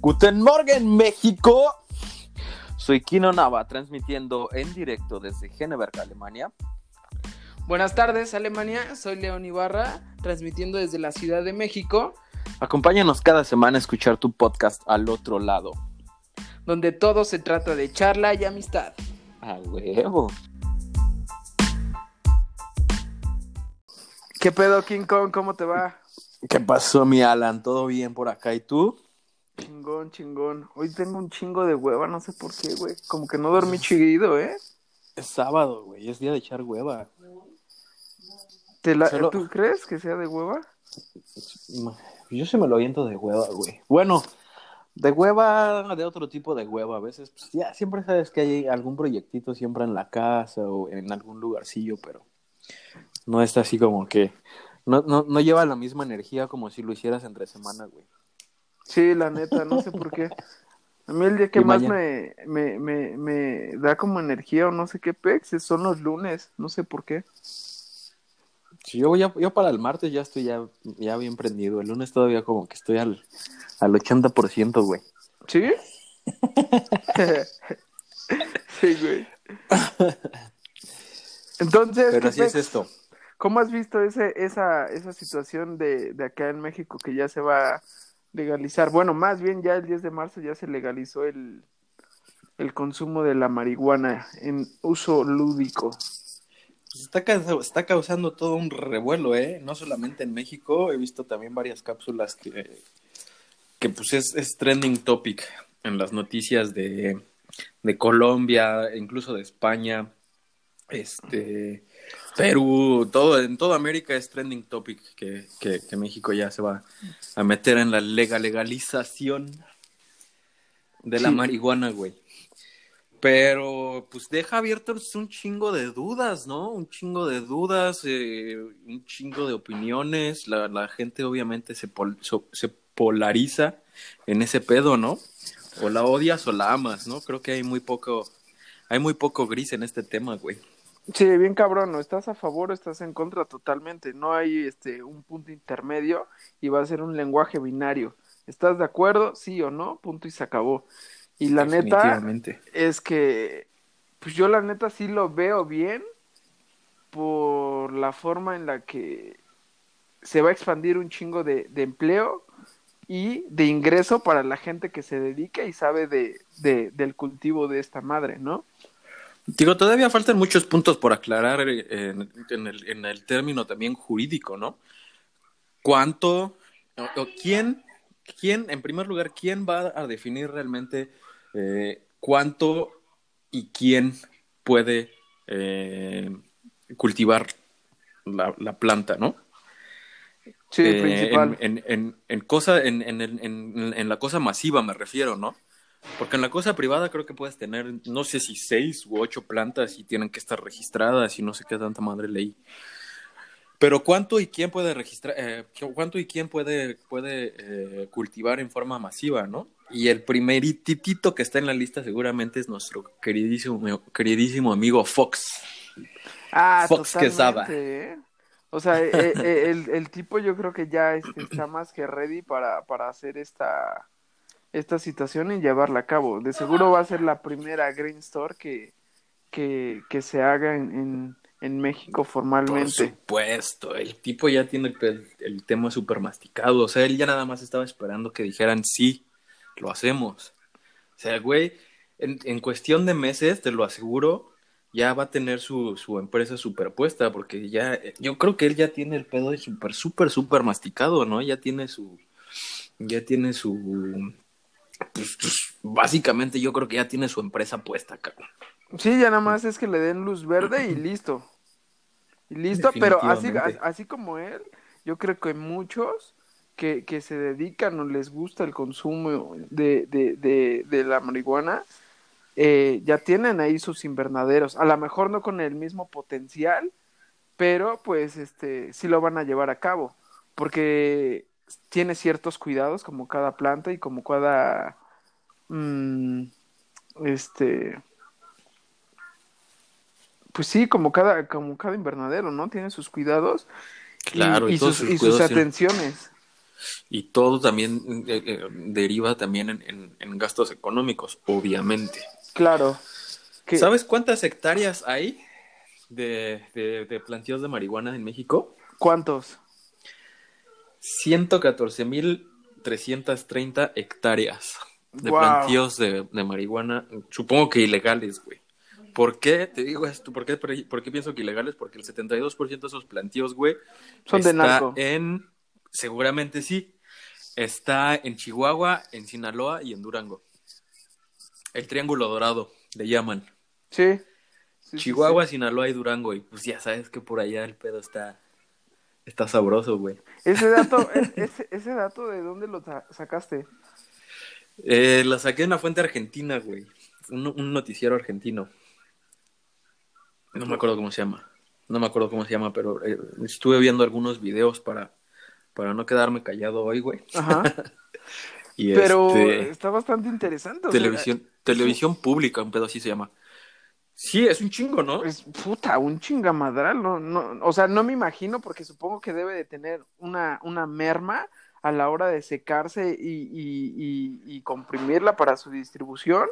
Guten Morgen, México. Soy Kino Nava, transmitiendo en directo desde Henneberg, Alemania. Buenas tardes, Alemania. Soy León Ibarra, transmitiendo desde la Ciudad de México, Acompáñanos cada semana a escuchar tu podcast al otro lado. donde todo se trata de charla y amistad. A huevo. ¿Qué pedo, King Kong? ¿Cómo te va? ¿Qué pasó, mi Alan? ¿Todo bien por acá? ¿Y tú? Chingón, chingón. Hoy tengo un chingo de hueva, no sé por qué, güey. Como que no dormí chido, ¿eh? Es sábado, güey. Es día de echar hueva. ¿Te la- Solo- ¿Tú crees que sea de hueva? Yo se me lo aviento de hueva, güey. Bueno, de hueva, de otro tipo de hueva. A veces, pues ya siempre sabes que hay algún proyectito siempre en la casa o en algún lugarcillo, pero no está así como que. No, no, no lleva la misma energía como si lo hicieras entre semana, güey. Sí, la neta, no sé por qué. A mí el día que Y más me, me, me, me da como energía o no sé qué pex son los lunes, no sé por qué. Si yo, ya, yo para el martes ya estoy ya, ya bien prendido. El lunes todavía como que estoy al, al 80%, güey. ¿Sí? sí, güey. Entonces, Pero ¿qué así es esto. ¿cómo has visto ese, esa, esa situación de, de acá en México que ya se va legalizar? Bueno, más bien ya el 10 de marzo ya se legalizó el, el consumo de la marihuana en uso lúdico. Pues está, está causando todo un revuelo, ¿eh? No solamente en México, he visto también varias cápsulas que, que pues es, es trending topic en las noticias de, de Colombia, incluso de España, este, Perú, todo, en toda América es trending topic que, que, que México ya se va a meter en la lega- legalización de la Sí. marihuana, güey. Pero pues deja abiertos un chingo de dudas, ¿no? Un chingo de dudas, eh, un chingo de opiniones. La, la gente obviamente se, pol- so- se polariza en ese pedo, ¿no? O la odias o la amas, ¿no? Creo que hay muy poco, hay muy poco gris en este tema, güey. Sí, bien cabrón, ¿no? ¿Estás a favor o estás en contra totalmente? No hay este un punto intermedio y va a ser un lenguaje binario. ¿Estás de acuerdo? Sí o no, punto y se acabó. Y la neta es que, pues yo la neta sí lo veo bien por la forma en la que se va a expandir un chingo de, de empleo y de ingreso para la gente que se dedica y sabe de, de, del cultivo de esta madre, ¿no? Digo, todavía faltan muchos puntos por aclarar en, en el, en el término también jurídico, ¿no? ¿Cuánto o, o quién, quién, en primer lugar, quién va a definir realmente eh, cuánto y quién puede eh, cultivar la, la planta, ¿no? Sí, Eh, principal. En, en, en, en cosa, en, en, en, en- en la cosa masiva me refiero, ¿no? Porque en la cosa privada creo que puedes tener, no sé si seis u ocho plantas y tienen que estar registradas y no sé qué tanta madre ley. Pero ¿cuánto y quién puede registrar, eh, cuánto y quién puede, puede eh, cultivar en forma masiva, ¿no? Y el primeritito que está en la lista seguramente es nuestro queridísimo, queridísimo amigo Fox. Ah, Fox Quesada. ¿eh? O sea, eh, el, el tipo yo creo que ya este, está más que ready para, para hacer esta, esta situación y llevarla a cabo. De seguro va a ser la primera Green Store que, que, que se haga en, en, en México Por formalmente. supuesto, el tipo ya tiene el, el tema súper masticado. O sea, él ya nada más estaba esperando que dijeran sí, lo hacemos. O sea, güey, en, en cuestión de meses, te lo aseguro, ya va a tener su, su empresa superpuesta, porque ya, yo creo que él ya tiene el pedo súper, súper, súper masticado, ¿no? Ya tiene su, ya tiene su, pues, pues, básicamente yo creo que ya tiene su empresa puesta, cabrón. Sí, ya nada más es que le den luz verde y listo. Y listo, pero así, así como él, yo creo que muchos que, que se dedican o les gusta el consumo de, de, de, de la marihuana, eh, ya tienen ahí sus invernaderos. A lo mejor no con el mismo potencial, pero pues este sí lo van a llevar a cabo, porque tiene ciertos cuidados como cada planta y como cada mm, este pues sí, como cada, como cada invernadero, ¿no? Tiene sus cuidados Claro, y sus, sus y sus cuidados atenciones. Y todo también eh, eh, deriva también en, en, gastos económicos, obviamente. Claro. ¿Sabes cuántas hectáreas hay de, de, de plantíos de marihuana en México? ¿Cuántos? 114.330 hectáreas de plantíos de, de, marihuana, supongo que ilegales, güey. ¿Por qué te digo esto? ¿Por qué, por qué pienso que ilegales? Porque el 72% de esos plantíos, güey, son de narco. En, seguramente sí, está en Chihuahua, en Sinaloa y en Durango. El Triángulo Dorado, le llaman. Sí. Chihuahua, Sinaloa y Durango. Y pues ya sabes que por allá el pedo está, está sabroso, güey. Ese dato, ese, ese dato, ¿de dónde lo sacaste? Eh, la saqué de una fuente argentina, güey. Un, noticiero argentino. No me acuerdo cómo se llama. No me acuerdo cómo se llama, pero eh, estuve viendo algunos videos para, para no quedarme callado hoy, güey. Ajá. y pero este, está bastante interesante. Televisión, televisión pública, un pedo así se llama. Sí, es un chingo, ¿no? Es puta, un chingamadral, no, no, o sea, no me imagino porque supongo que debe de tener una, una merma a la hora de secarse y, y, y, comprimirla para su distribución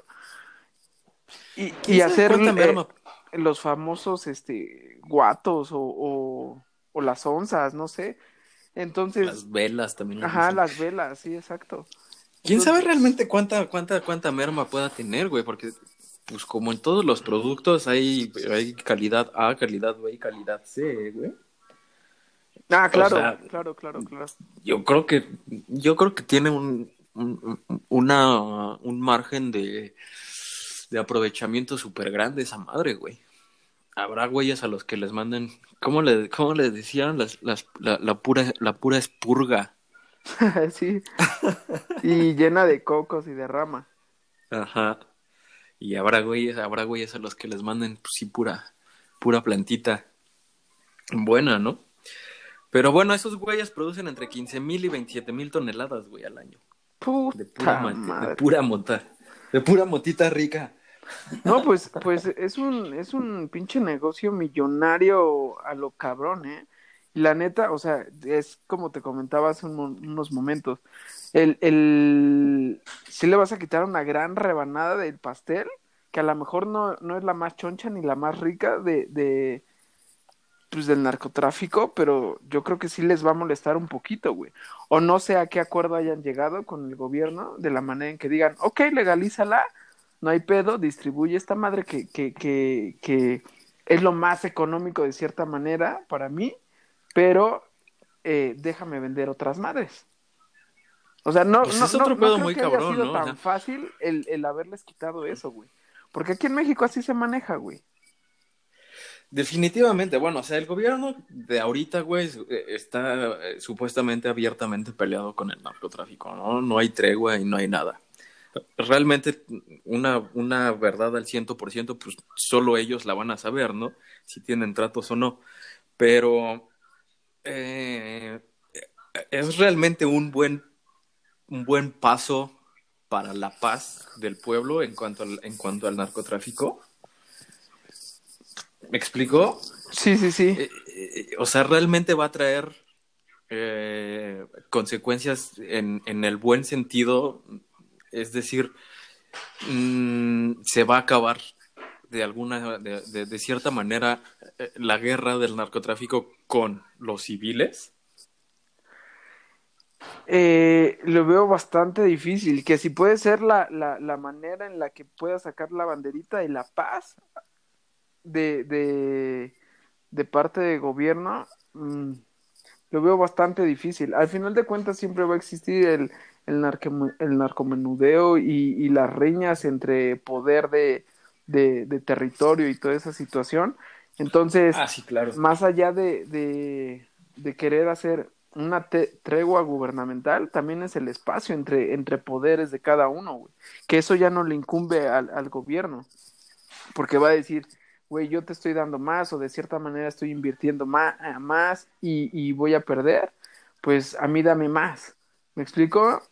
y, y hacer eh, los famosos este guatos o, o, las onzas, no sé. Entonces. Las velas también. Ajá, las velas, sí, exacto. ¿Quién sabe realmente cuánta, cuánta, cuánta merma pueda tener, güey? Porque, pues, como en todos los productos, hay, hay calidad A, calidad B y calidad C, güey. Ah, claro, claro, claro, claro. Yo creo que, yo creo que tiene un, un, una, un margen de, de aprovechamiento súper grande esa madre, güey. Habrá güeyes a los que les manden, ¿cómo le, cómo les decían? Las, las, la, la, pura, la pura espurga. sí. y llena de cocos y de rama. Ajá. Y habrá güeyes, habrá güeyes a los que les manden, pues sí, pura, pura plantita. Buena, ¿no? Pero bueno, esos güeyes producen entre 15 mil y 27 mil toneladas, güey, al año. Puta de pura, madre. de pura mota. De pura motita rica. No, pues, pues es un, es un pinche negocio millonario a lo cabrón, ¿eh? Y la neta, o sea, es como te comentaba hace unos momentos. El, el, si le vas a quitar una gran rebanada del pastel, que a lo mejor no, no es la más choncha ni la más rica de, de, pues del narcotráfico, pero yo creo que sí les va a molestar un poquito, güey. O no sé a qué acuerdo hayan llegado con el gobierno, de la manera en que digan, ok, legalízala, no hay pedo, distribuye esta madre que, que, que, que es lo más económico de cierta manera para mí, pero eh, déjame vender otras madres. O sea, no, pues no, es otro no, pedo creo muy que cabrón, haya sido tan sea- fácil el, el haberles quitado eso, güey. Porque aquí en México así se maneja, güey. Definitivamente, bueno, o sea, el gobierno de ahorita, güey, eh, está eh, supuestamente abiertamente peleado con el narcotráfico, ¿no? No hay tregua y no hay nada. Realmente una, una verdad al ciento por ciento, pues solo ellos la van a saber, ¿no? Si tienen tratos o no. Pero eh, es realmente un buen, un buen paso para la paz del pueblo en cuanto al, en cuanto al narcotráfico. ¿Me explico? Sí, sí, sí. Eh, eh, o sea, realmente va a traer eh, consecuencias en, en el buen sentido, es decir, mm, se va a acabar de alguna, de, de- de cierta manera, la guerra del narcotráfico con los civiles. Eh, lo veo bastante difícil, que si puede ser la, la, la manera en la que pueda sacar la banderita de la paz de, de, de parte de gobierno, mm, lo veo bastante difícil. Al final de cuentas siempre va a existir el, el, narco- el narcomenudeo y, y las riñas entre poder de, de, de territorio y toda esa situación. Entonces, Ah, sí, claro. más allá de, de, de querer hacer una tregua gubernamental, también es el espacio entre, entre poderes de cada uno, güey. Que eso ya no le incumbe al, al gobierno. Porque va a decir, güey, yo te estoy dando más o de cierta manera estoy invirtiendo más, más y, y voy a perder, pues a mí dame más. ¿Me explico?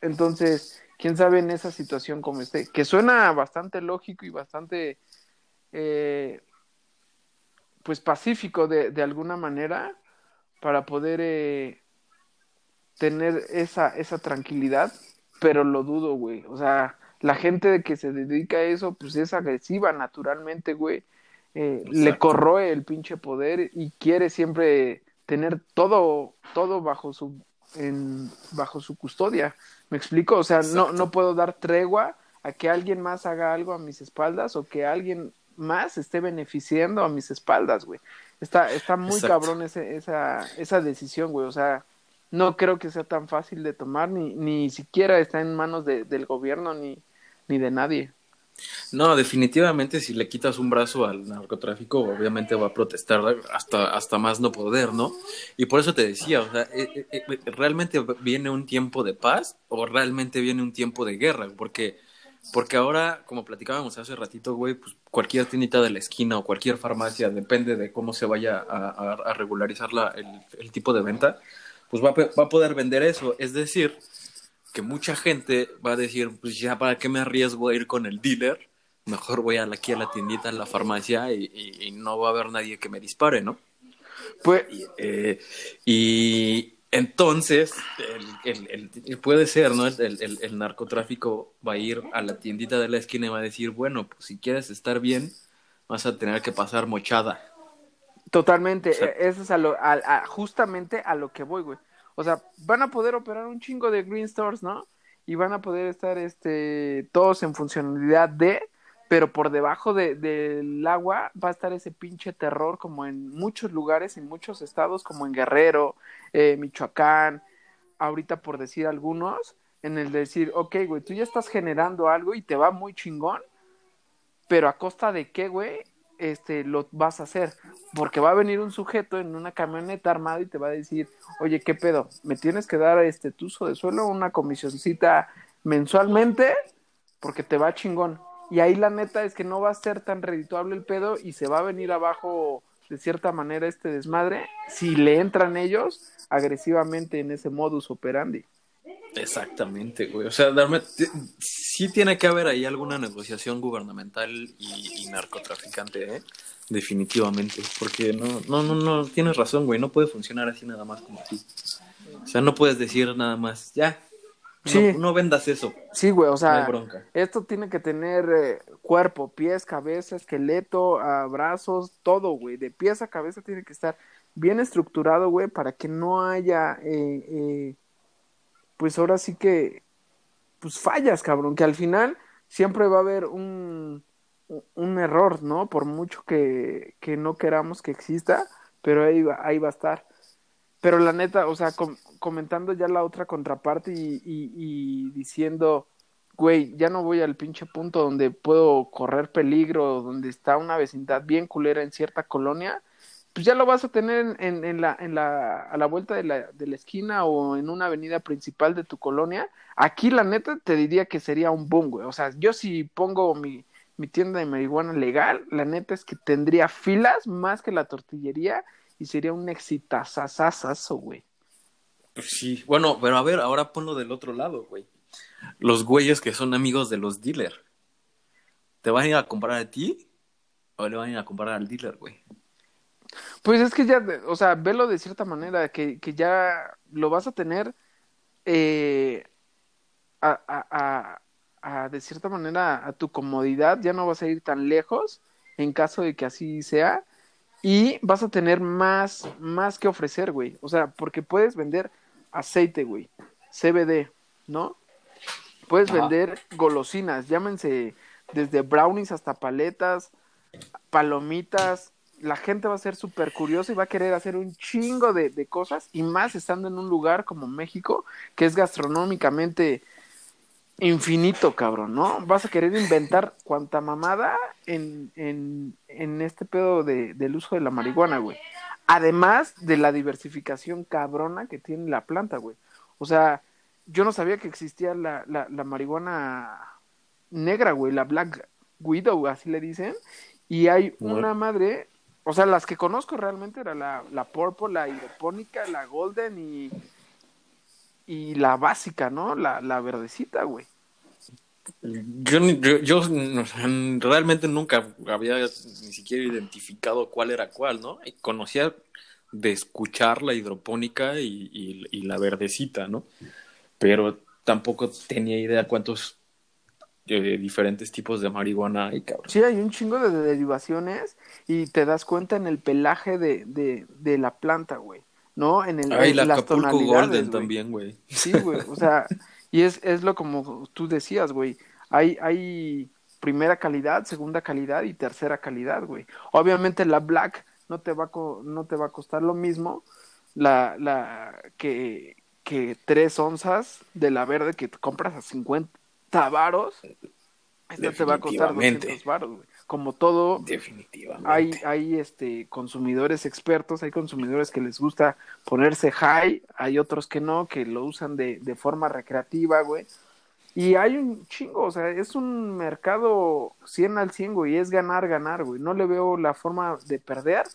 Entonces, quién sabe en esa situación como esté, que suena bastante lógico y bastante, eh, pues pacífico de, de alguna manera para poder, eh, tener esa, esa tranquilidad, pero lo dudo, güey. O sea, la gente de que se dedica a eso, pues es agresiva naturalmente, güey. Eh, le corroe el pinche poder y quiere siempre tener todo, todo bajo su, en, bajo su custodia. ¿Me explico? O sea, no, no puedo dar tregua a que alguien más haga algo a mis espaldas o que alguien más esté beneficiando a mis espaldas, güey. Está, está muy cabrón ese, esa, esa decisión, güey. O sea, no creo que sea tan fácil de tomar, ni, ni siquiera está en manos de, del gobierno ni, ni de nadie. No, definitivamente si le quitas un brazo al narcotráfico, obviamente va a protestar hasta, hasta más no poder, ¿no? Y por eso te decía, o sea, eh, eh, eh, ¿realmente viene un tiempo de paz o realmente viene un tiempo de guerra? Porque porque ahora, como platicábamos hace ratito, güey, pues cualquier tiendita de la esquina o cualquier farmacia, depende de cómo se vaya a, regularizar la, el, tipo de venta, pues va a, va a poder vender eso. Es decir, que mucha gente va a decir, pues ya, ¿para qué me arriesgo a ir con el dealer? Mejor voy a aquí a la tiendita, a la farmacia y, no va a haber nadie que me dispare, ¿no? Pues, eh, y, entonces, el, el, puede ser, ¿no? El, narcotráfico va a ir a la tiendita de la esquina y va a decir, bueno, pues si quieres estar bien, vas a tener que pasar mochada. Totalmente, e, eso es a lo, a, justamente a lo que voy, güey. O sea, van a poder operar un chingo de green stores, ¿no? Y van a poder estar, este, todos en funcionalidad de, pero por debajo de, del agua va a estar ese pinche terror como en muchos lugares, en muchos estados, como en Guerrero, eh, Michoacán, ahorita por decir algunos, en el decir, ok, güey, tú ya estás generando algo y te va muy chingón, pero a costa de qué, güey, este, lo vas a hacer, porque va a venir un sujeto en una camioneta armada y te va a decir, oye, ¿qué pedo? ¿Me tienes que dar este tuzo de suelo, una comisioncita mensualmente? Porque te va chingón y ahí la neta es que no va a ser tan redituable el pedo y se va a venir abajo de cierta manera este desmadre si le entran ellos agresivamente en ese modus operandi. Exactamente, güey. O sea, darme, sí tiene que haber ahí alguna negociación gubernamental y, narcotraficante, ¿eh? Definitivamente. Porque no, no, no, no, tienes razón, güey. No puede funcionar así nada más como así. O sea, no puedes decir nada más, ya, Sí. No, vendas eso. Sí, güey, o sea, esto tiene que tener eh, cuerpo, pies, cabeza, esqueleto, brazos, todo, güey. De pies a cabeza tiene que estar bien estructurado, güey, para que no haya, eh, eh, pues ahora sí que, pues fallas, cabrón, que al final siempre va a haber un, un error, ¿no? Por mucho que, que no queramos que exista, pero ahí va, ahí va a estar. Pero la neta, o sea, comentando ya la otra contraparte y, y, diciendo, güey, ya no voy al pinche punto donde puedo correr peligro, donde está una vecindad bien culera en cierta colonia, pues ya lo vas a tener en, en, la, en la, a la vuelta de la, de la esquina o en una avenida principal de tu colonia. Aquí, la neta, te diría que sería un boom, güey. O sea, yo si pongo mi, mi tienda de marihuana legal, la neta es que tendría filas más que la tortillería y sería un exitazazazazo, güey. Pues sí, bueno, pero a ver, ahora ponlo del otro lado, güey. Los güeyes que son amigos de los dealers, ¿te van a ir a comprar a ti o le van a ir a comprar al dealer, güey? Pues es que ya, o sea, velo de cierta manera, que, que ya lo vas a tener eh, a, a, a, de cierta manera, a tu comodidad, ya no vas a ir tan lejos en caso de que así sea y vas a tener más, más que ofrecer, güey. O sea, porque puedes vender aceite, güey. CBD, ¿no? Puedes vender golosinas, llámense desde brownies hasta paletas, palomitas. La gente va a ser súper curiosa y va a querer hacer un chingo de, de cosas y más estando en un lugar como México, que es gastronómicamente infinito, cabrón, ¿no? Vas a querer inventar cuanta mamada en, en, en este pedo de, del uso de la marihuana, güey. Además de la diversificación cabrona que tiene la planta, güey. O sea, yo no sabía que existía la, la, la marihuana negra, güey, la Black Widow, así le dicen. Y hay una madre, o sea, las que conozco realmente era la, la Purple, la hidropónica, la Golden y, y la básica, ¿no? La, la verdecita, güey. Yo, yo, realmente nunca había ni siquiera identificado cuál era cuál, ¿no? Y conocía de escuchar la hidropónica y, y, la verdecita, ¿no? Pero tampoco tenía idea cuántos eh, diferentes tipos de marihuana hay, cabrón. Sí, hay un chingo de derivaciones y te das cuenta en el pelaje de, de, de la planta, güey. ¿No? En el Ay, la Acapulco Golden también, güey. Sí, güey. O sea, y es, es lo como tú decías, güey. Hay, hay primera calidad, segunda calidad y tercera calidad, güey. Obviamente la Black no te va a, no te va a costar lo mismo la, la que, que tres onzas de la verde que compras a 50 varos. Esta te va a costar 200 varos, güey. Como todo, Definitivamente. hay, hay este, consumidores expertos, hay consumidores que les gusta ponerse high, hay otros que no, que lo usan de, de forma recreativa, güey. Y hay un chingo, o sea, es un mercado 100 al 100, güey, y es ganar, ganar, güey. No le veo la forma de perder,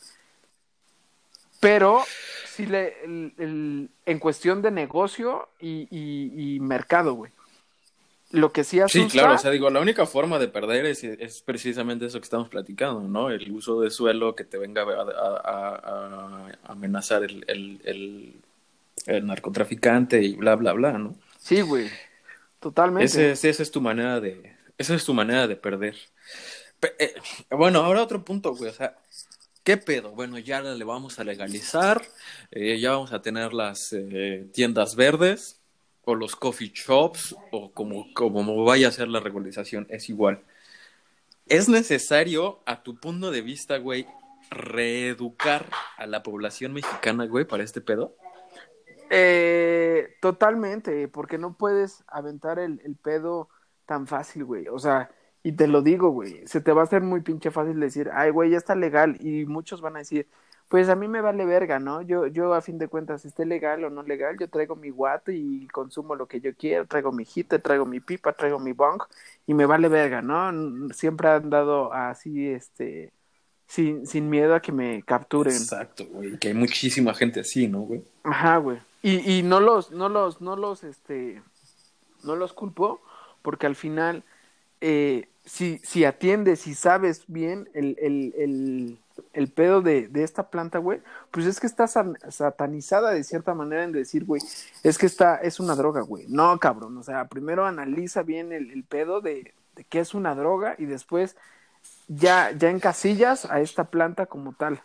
pero sí le, el, en cuestión de negocio y, y, mercado, güey. Lo que sí asusta... Sí, claro, o sea, digo, la única forma de perder es, es precisamente eso que estamos platicando, ¿no? El uso de suelo que te venga a, a amenazar el, el, el narcotraficante y bla, bla, bla, ¿no? Sí, güey. Totalmente. esa es tu manera de, esa es tu manera de perder. Eh, bueno, ahora otro punto, güey, o sea, ¿qué pedo? Bueno, ya le vamos a legalizar, eh, ya vamos a tener las eh, tiendas verdes o los coffee shops o como, como vaya a ser la regularización, es igual. ¿Es necesario, a tu punto de vista, güey, reeducar a la población mexicana, güey, para este pedo? Eh, totalmente, porque no puedes aventar el, el pedo tan fácil, güey. O sea, y te lo digo, güey, se te va a hacer muy pinche fácil decir, ay, güey, ya está legal. Y muchos van a decir, pues a mí me vale verga, ¿no? Yo, yo a fin de cuentas, esté legal o no legal, yo traigo mi guato y consumo lo que yo quiero, traigo mi hita, traigo mi pipa, traigo mi bong y me vale verga, ¿no? Siempre han dado así, este, sin, sin miedo a que me capturen. Exacto, güey, que hay muchísima gente así, ¿no, güey? Ajá, güey. Y, y no los, no los, no los, este, no los culpo, porque al final, eh, si, si atiendes, si sabes bien el, el, el, el pedo de, de esta planta, güey, pues es que está satanizada de cierta manera en decir, güey, es que está, es una droga, güey. No, cabrón, o sea, primero analiza bien el, el pedo de, de que es una droga y después ya, ya encasillas a esta planta como tal.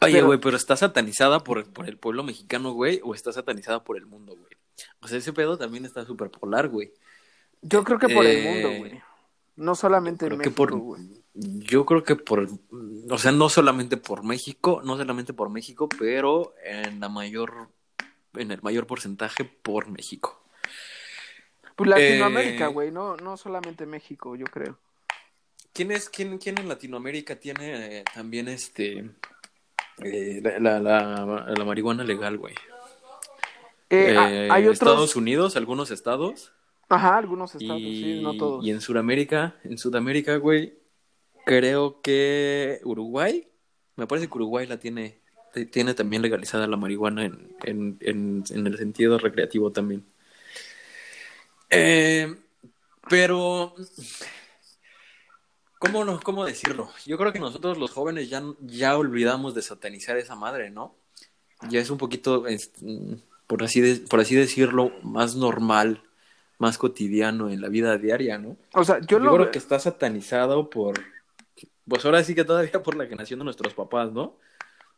Oye, güey, pero, está satanizada por, por el pueblo mexicano, güey, o está satanizada por el mundo, güey. O sea, ese pedo también está súper polar, güey. Yo creo que por el mundo, eh, güey. No solamente en México, güey. Yo creo que por, o sea, no solamente por México, no solamente por México, pero en la mayor, en el mayor porcentaje por México. Pues Latinoamérica, eh, güey, no, no solamente México, yo creo. ¿Quién es, quién, quién en Latinoamérica tiene eh, también este eh, la, la, la, marihuana legal, güey. Eh, ah, hay otros... Estados Unidos, algunos estados. Ajá, algunos estados, sí, no todos. Y en Sudamérica, en Sudamérica, güey, creo que Uruguay, me parece que Uruguay la tiene, tiene también legalizada la marihuana en, en, en, en el sentido recreativo también. Eh, pero ¿Cómo, no, ¿Cómo decirlo? Yo creo que nosotros los jóvenes ya, ya olvidamos de satanizar esa madre, ¿no? Ya es un poquito, por, así por así decirlo, más normal, más cotidiano en la vida diaria, ¿no? O sea, yo, creo que está satanizado por, pues ahora sí que todavía por la generación de nuestros papás, ¿no?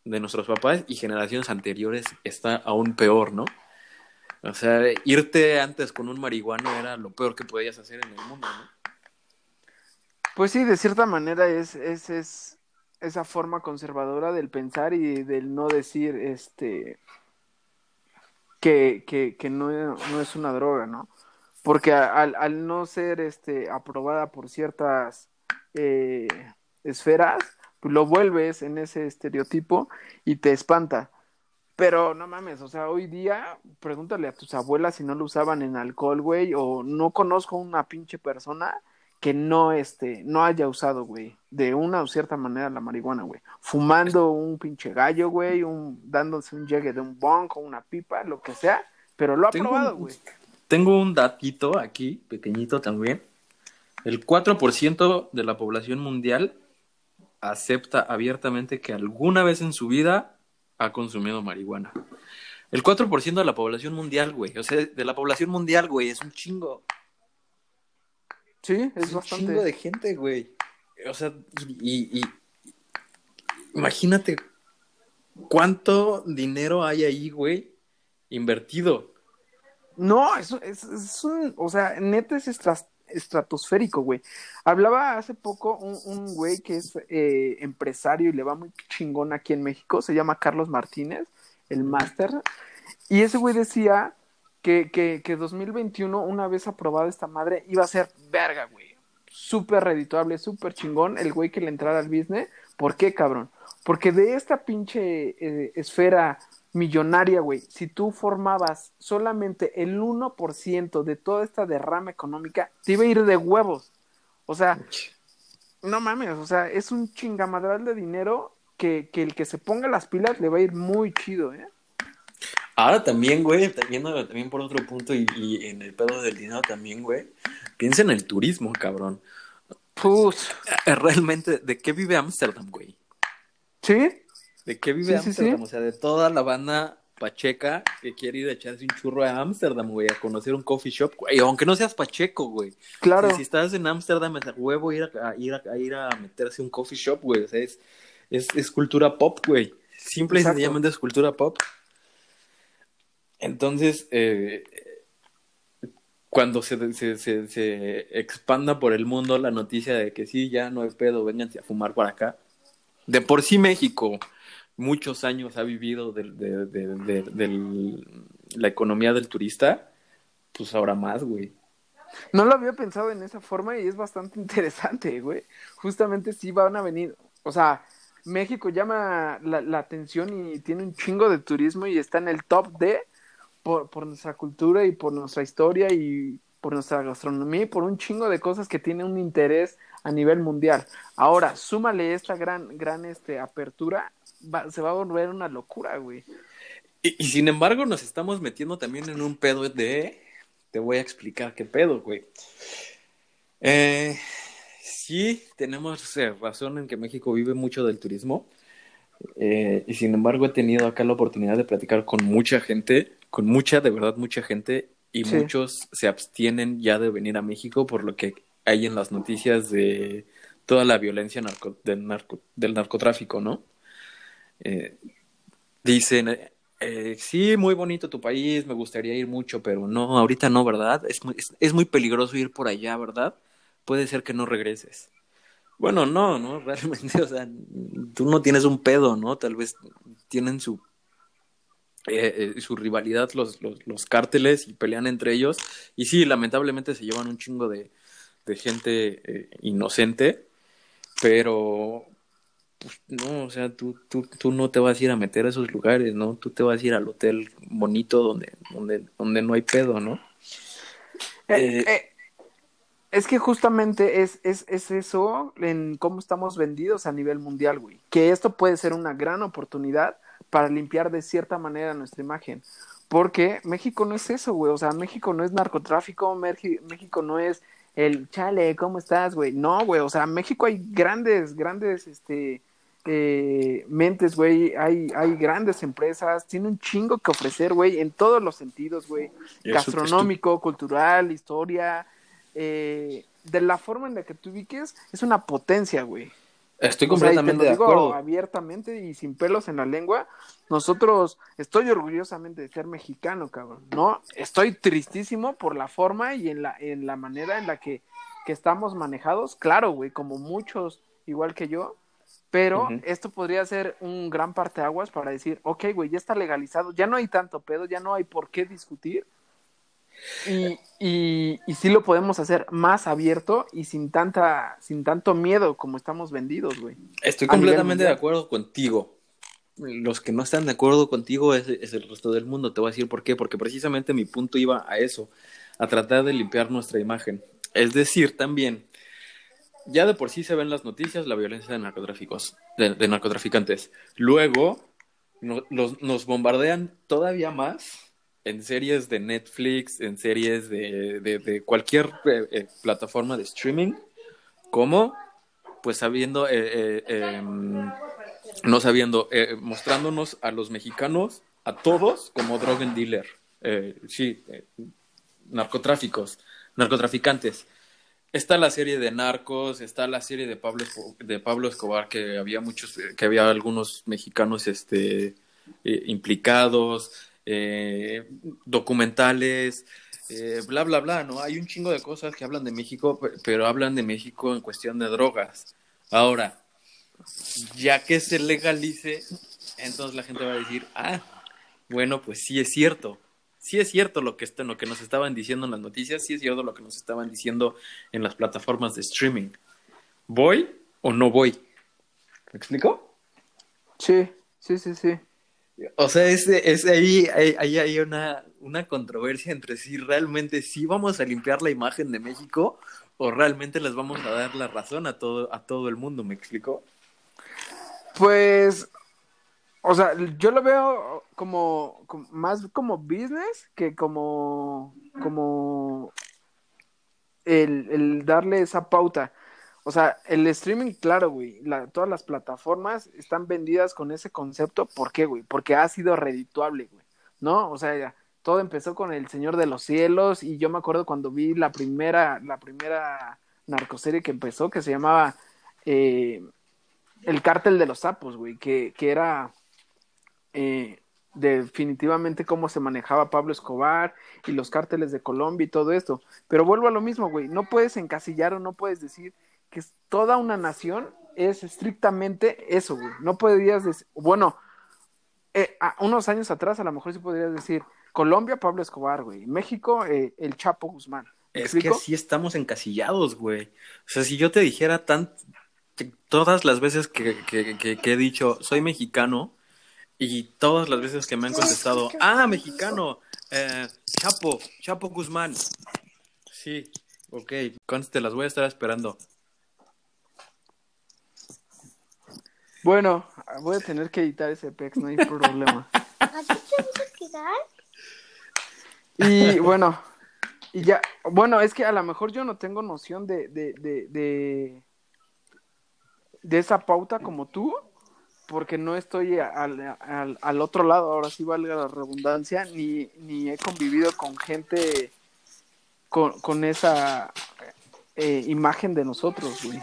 De nuestros papás y generaciones anteriores está aún peor, ¿no? O sea, irte antes con un marihuano era lo peor que podías hacer en el mundo, ¿no? Pues sí, de cierta manera es, es, es esa forma conservadora del pensar y del no decir este que, no, es una droga, ¿no? Porque al, al no ser este aprobada por ciertas eh, esferas, pues lo vuelves en ese estereotipo y te espanta. Pero no mames, o sea, hoy día pregúntale a tus abuelas si no lo usaban en alcohol, güey, o no conozco una pinche persona que no, este, no haya usado, güey, de una o cierta manera la marihuana, güey. Fumando un pinche gallo, güey, un, dándose un llegue de un bong o una pipa, lo que sea, pero lo ha probado, güey. Tengo un datito aquí, pequeñito también. El 4% de la población mundial acepta abiertamente que alguna vez en su vida ha consumido marihuana. El 4% de la población mundial, güey. O sea, de la población mundial, güey, es un chingo. Sí, es, Es bastante. un chingo de gente, güey. O sea, y, y imagínate cuánto dinero hay ahí, güey, invertido. No, es, es, es un, o sea, neta es estra- estratosférico, güey. Hablaba hace poco un, un güey que es eh, empresario y le va muy chingón aquí en México, se llama Carlos Martínez, el máster, y ese güey decía que, que, que 2021, una vez aprobada esta madre, iba a ser verga, güey. Súper redituable, súper chingón el güey que le entrara al business. ¿Por qué, cabrón? Porque de esta pinche eh, esfera millonaria, güey, si tú formabas solamente el 1% de toda esta derrama económica, te iba a ir de huevos. O sea, no mames, o sea, es un chingamadral de dinero que, que el que se ponga las pilas le va a ir muy chido, ¿eh? Ahora también, güey, también, también por otro punto y, y en el pedo del dinero también, güey. Piensa en el turismo, cabrón. Pus. Eh, Realmente, ¿de qué vive Ámsterdam, güey? ¿Sí? ¿De qué vive Sí, sí. O sea, de toda la banda pacheca que quiere ir a echarse un churro a Ámsterdam, güey, a conocer un coffee shop, güey, aunque no seas pacheco, güey. Claro. O sea, si estás en Ámsterdam, es a huevo ir a, a ir a, a ir a meterse un coffee shop, güey. O sea, es, es, es cultura pop, güey. Simple y sencillamente es cultura pop. Entonces, eh, cuando se, se, se, se expanda por el mundo la noticia de que sí, ya no hay pedo, vénganse a fumar para acá. De por sí México muchos años ha vivido de, la economía del turista, pues ahora más, güey. No lo había pensado en esa forma y es bastante interesante, güey. Justamente sí van a venir, o sea, México llama la, la atención y tiene un chingo de turismo y está en el top de por, por nuestra cultura y por nuestra historia y por nuestra gastronomía y por un chingo de cosas que tiene un interés a nivel mundial. Ahora, súmale esta gran, gran este, apertura, va- se va a volver una locura, güey. Y, y sin embargo, nos estamos metiendo también en un pedo de. Te voy a explicar qué pedo, güey. Eh, sí, tenemos razón en que México vive mucho del turismo. Eh, y sin embargo, he tenido acá la oportunidad de platicar con mucha gente, con mucha, de verdad, mucha gente. Y Sí. muchos se abstienen ya de venir a México por lo que hay en las noticias de toda la violencia narco- del, narco- del narcotráfico, ¿no? Eh, dicen, eh, sí, muy bonito tu país, me gustaría ir mucho, pero no, ahorita no, ¿verdad? Es muy, es, es muy peligroso ir por allá, ¿verdad? Puede ser que no regreses. Bueno, no, no, realmente, o sea, tú no tienes un pedo, ¿no? Tal vez tienen su, eh, eh, su rivalidad los, los, los cárteles y pelean entre ellos. Y sí, lamentablemente se llevan un chingo de, de gente eh, inocente, pero pues no, o sea, tú, tú, tú no te vas a ir a meter a esos lugares, ¿no? Tú te vas a ir al hotel bonito donde, donde, donde no hay pedo, ¿no? Eh, Eh, es que justamente es, es, es eso en cómo estamos vendidos a nivel mundial, güey. Que esto puede ser una gran oportunidad para limpiar de cierta manera nuestra imagen. Porque México no es eso, güey. O sea, México no es narcotráfico, México no es el chale, ¿cómo estás, güey? No, güey. O sea, en México hay grandes, grandes, este, eh, mentes, güey. Hay, hay grandes empresas. Tiene un chingo que ofrecer, güey, en todos los sentidos, güey gastronómico, cultural, historia, eh, de la forma en la que tú ubiques, es una potencia, güey. Estoy O sea, y te completamente lo de digo acuerdo. abiertamente y sin pelos en la lengua. Nosotros, estoy orgullosamente de ser mexicano, cabrón, ¿no? Estoy tristísimo por la forma y en la, en la manera en la que, que estamos manejados. Claro, güey, como muchos, igual que yo. Pero esto podría ser un gran parteaguas para decir, ok, güey, ya está legalizado, ya no hay tanto pedo, ya no hay por qué discutir. Y, y, y sí lo podemos hacer más abierto y sin tanta, sin tanto miedo como estamos vendidos, güey. Estoy completamente de acuerdo contigo. Los que no están de acuerdo contigo es, es el resto del mundo. Te voy a decir por qué. Porque precisamente mi punto iba a eso, a tratar de limpiar nuestra imagen. Es decir, también, ya de por sí se ven las noticias la violencia de narcotráficos, de, de narcotraficantes. Luego no- los- nos bombardean todavía más en series de Netflix, en series de, de- cualquier eh, eh, plataforma de streaming, como pues habiendo eh, eh, em, no sabiendo, eh, mostrándonos a los mexicanos, a todos, como drug dealer. Eh, sí, narcotráficos, narcotraficantes. Está la serie de Narcos, está la serie de Pablo, de Pablo Escobar, que había muchos, que había algunos mexicanos este, implicados, documentales, bla, bla, bla, ¿no? Hay un chingo de cosas que hablan de México, pero hablan de México en cuestión de drogas. Ahora, ya que se legalice, entonces la gente va a decir, ah, bueno, pues sí es cierto. Sí es cierto lo que, está, lo que nos estaban diciendo en las noticias, sí es cierto lo que nos estaban diciendo en las plataformas de streaming. ¿Voy o no voy? ¿Me explico? Sí, sí, sí, sí. O sea, es, es ahí, ahí hay una, una controversia entre si realmente sí vamos a limpiar la imagen de México o realmente les vamos a dar la razón a todo, a todo el mundo, ¿me explico? Pues, o sea, yo lo veo como, más como business que como, como el, el, darle esa pauta. O sea, el streaming, claro, güey, todas las plataformas están vendidas con ese concepto. ¿Por qué, güey? Porque ha sido redituable, güey, ¿no? O sea, todo empezó con El Señor de los Cielos y yo me acuerdo cuando vi la primera, la primera narcoserie que empezó, que se llamaba eh, el cártel de los sapos, güey, que, que era eh, definitivamente cómo se manejaba Pablo Escobar y los cárteles de Colombia y todo esto. Pero vuelvo a lo mismo, güey, no puedes encasillar o no puedes decir que toda una nación es estrictamente eso, güey. No podrías decir, bueno, eh, unos años atrás a lo mejor sí podrías decir Colombia, Pablo Escobar, güey. México, eh, el Chapo Guzmán. Es que así estamos encasillados, güey. O sea, si yo te dijera tan, todas las veces que, he dicho soy mexicano y todas las veces que me han contestado, ah, mexicano, eh, Chapo, Chapo Guzmán. Sí, ok, conste, las voy a estar esperando. Bueno, voy a tener que editar ese pex, no hay problema. Y bueno, y ya, bueno, es que a lo mejor yo no tengo noción de, de, de de esa pauta como tú, porque no estoy al, al, otro lado, ahora sí valga la redundancia, ni, ni he convivido con gente con, con esa eh, imagen de nosotros, güey.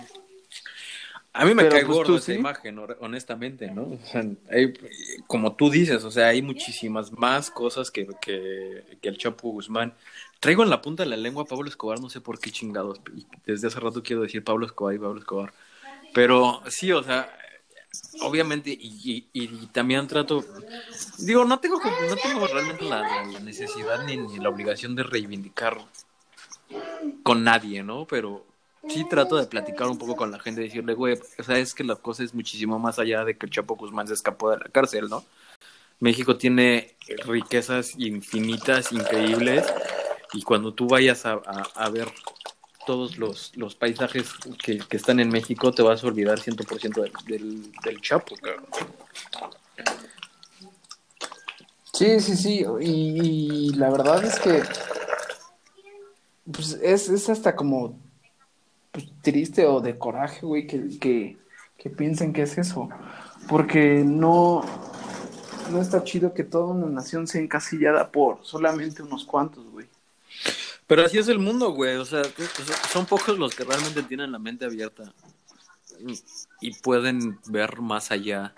A mí me cae pues, gordo esa imagen, honestamente, ¿no? como tú dices, o sea, hay muchísimas más cosas que, que, que, el Chapo Guzmán. Traigo en la punta de la lengua a Pablo Escobar, no sé por qué chingados. Desde hace rato quiero decir Pablo Escobar y Pablo Escobar. Pero sí, o sea, obviamente, y, y, también trato, digo, no tengo, no tengo realmente la, necesidad ni, ni, la obligación de reivindicar con nadie, ¿no? Pero sí trato de platicar un poco con la gente, decirle, güey, o sea, es que la cosa es muchísimo más allá de que el Chapo Guzmán se escapó de la cárcel, ¿no? México tiene riquezas infinitas, increíbles, y cuando tú vayas a, ver todos los, los paisajes que, que, están en México, te vas a olvidar 100% del, del, del Chapo, Sí, sí, sí, y, la verdad es que pues es, es hasta como pues, triste o de coraje, güey, que, que, que piensen que es eso, porque no, no está chido que toda una nación sea encasillada por solamente unos cuantos, güey. Pero así es el mundo, güey. O sea, son pocos los que realmente tienen la mente abierta y pueden ver más allá,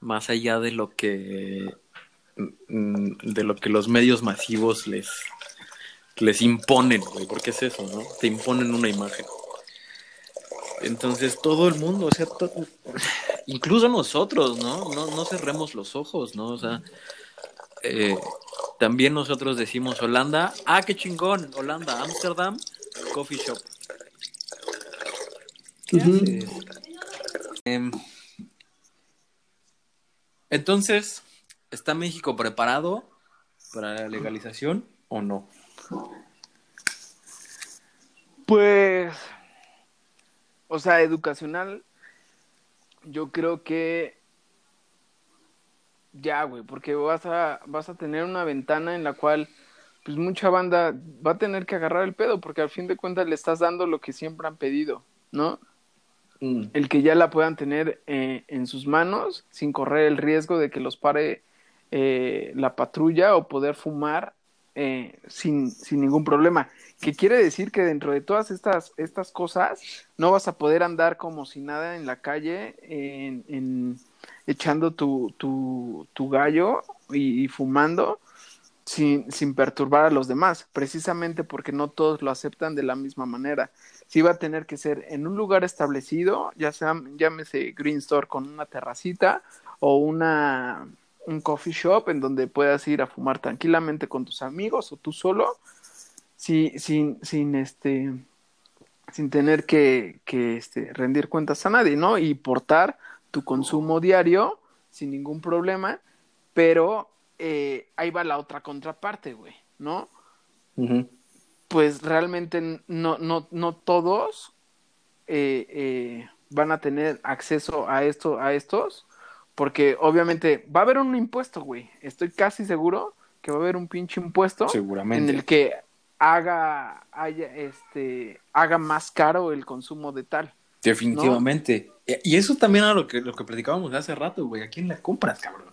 más allá de lo que de lo que los medios masivos les les imponen, güey, porque es eso, ¿no? Te imponen una imagen. Entonces todo el mundo, o sea, incluso nosotros, ¿no? ¿no? No cerremos los ojos, ¿no? O sea, eh, también nosotros decimos Holanda. Ah, qué chingón. Holanda, Amsterdam, Coffee Shop. Em, entonces, ¿está México preparado para la legalización o no? Pues, o sea, educacional, yo creo que ya, güey, porque vas a, vas a tener una ventana en la cual pues mucha banda va a tener que agarrar el pedo porque al fin de cuentas le estás dando lo que siempre han pedido, ¿no? Mm. el que ya la puedan tener eh, en sus manos sin correr el riesgo de que los pare eh, la patrulla o poder fumar eh, sin, sin ningún problema. Que quiere decir que dentro de todas estas, estas cosas no vas a poder andar como si nada en la calle en, echando tu, tu, tu gallo y, fumando sin, sin perturbar a los demás, precisamente porque no todos lo aceptan de la misma manera. Sí va a tener que ser en un lugar establecido, ya sea, llámese Green Store con una terracita o una, un coffee shop en donde puedas ir a fumar tranquilamente con tus amigos o tú solo, si- sin, sin, este, sin tener que, que este, rendir cuentas a nadie, ¿no? Y portar tu consumo diario sin ningún problema, pero eh, ahí va la otra contraparte, güey, ¿no? Pues realmente no, no, no todos eh, eh, van a tener acceso a esto, a estos, porque obviamente va a haber un impuesto, güey. Estoy casi seguro que va a haber un pinche impuesto Seguramente. en el que haga, haya, este, haga más caro el consumo de tal. Definitivamente. Y y eso también era lo que, lo que platicábamos hace rato, güey. ¿A quién la compras, cabrón?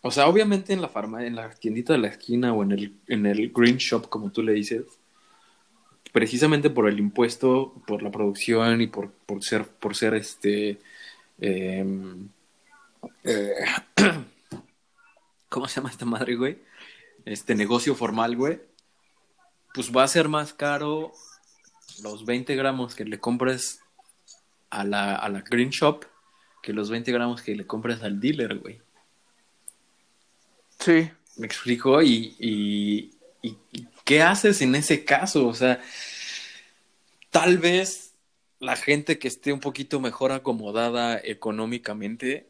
O sea, obviamente en la farma, en la tiendita de la esquina o en el, en el green shop, como tú le dices, precisamente por el impuesto, por la producción y por, por ser, por ser este em, eh, ¿cómo se llama esta madre, güey? Este negocio formal, güey. Pues va a ser más caro los 20 gramos que le compres a la, a la green shop que los 20 gramos que le compres al dealer, güey. Sí. Me explico y, y, y- y qué haces en ese caso, o sea, tal vez la gente que esté un poquito mejor acomodada económicamente,